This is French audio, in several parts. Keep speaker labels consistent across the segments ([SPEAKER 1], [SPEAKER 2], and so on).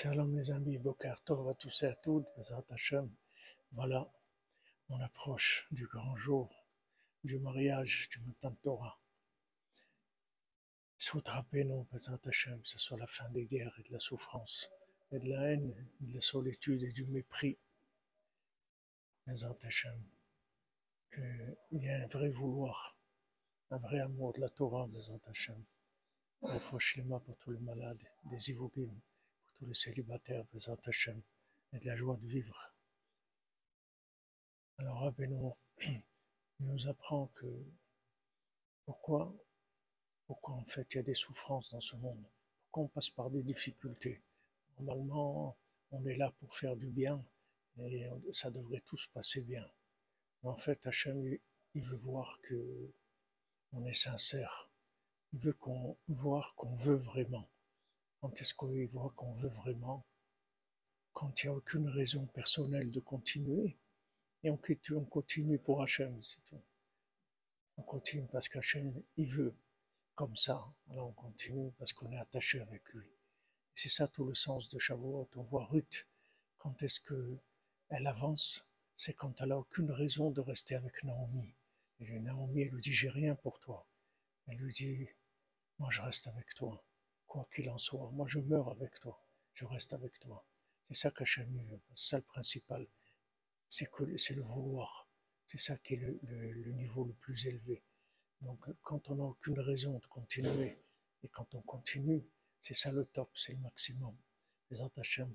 [SPEAKER 1] Shalom les amis, Boker Tov à tous et à toutes, Bezrat Hashem. Voilà, on approche du grand jour, du mariage, du matin de Torah. Soutrapez-nous, Bezrat Hashem, que ce soit la fin des guerres et de la souffrance, et de la haine, de la solitude et du mépris. Bezrat Hashem, qu'il y ait un vrai vouloir, un vrai amour de la Torah, Bezrat Hashem. La foi pour tous les malades, des Ivogim, tous les célibataires, Bézat Hachem, et de la joie de vivre. Alors Rabbeinu, il nous apprend que pourquoi, pourquoi en fait il y a des souffrances dans ce monde, pourquoi on passe par des difficultés? Normalement, on est là pour faire du bien et ça devrait tout se passer bien. Mais en fait, Hachem, il veut voir que on est sincère. Il veut qu'on voir qu'on veut vraiment. Quand est-ce qu'on voit qu'on veut vraiment? Quand il n'y a aucune raison personnelle de continuer. Et on, on continue pour Hachem, c'est tout. On continue parce qu'Hachem, il veut comme ça. Alors on continue parce qu'on est attaché avec lui. C'est ça tout le sens de Shavuot. On voit Ruth, quand est-ce que elle avance? C'est quand elle n'a aucune raison de rester avec Naomi. Et Naomi, elle lui dit, j'ai rien pour toi. Elle lui dit, moi je reste avec toi quoi qu'il en soit. Moi, je meurs avec toi, je reste avec toi. C'est ça qu'Hachem veut. C'est ça le principal. C'est que le vouloir. C'est ça qui est le, niveau le plus élevé. Donc, quand on n'a aucune raison de continuer, et quand on continue, c'est ça le top, c'est le maximum. Les Hachem,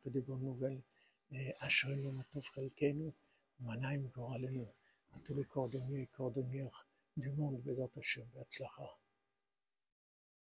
[SPEAKER 1] que des bonnes nouvelles. Et Hachem, Matofrelkenu, Manaim, Goralenu, à tous les cordonniers et cordonnières du monde, les Hachem, Beatzlacha.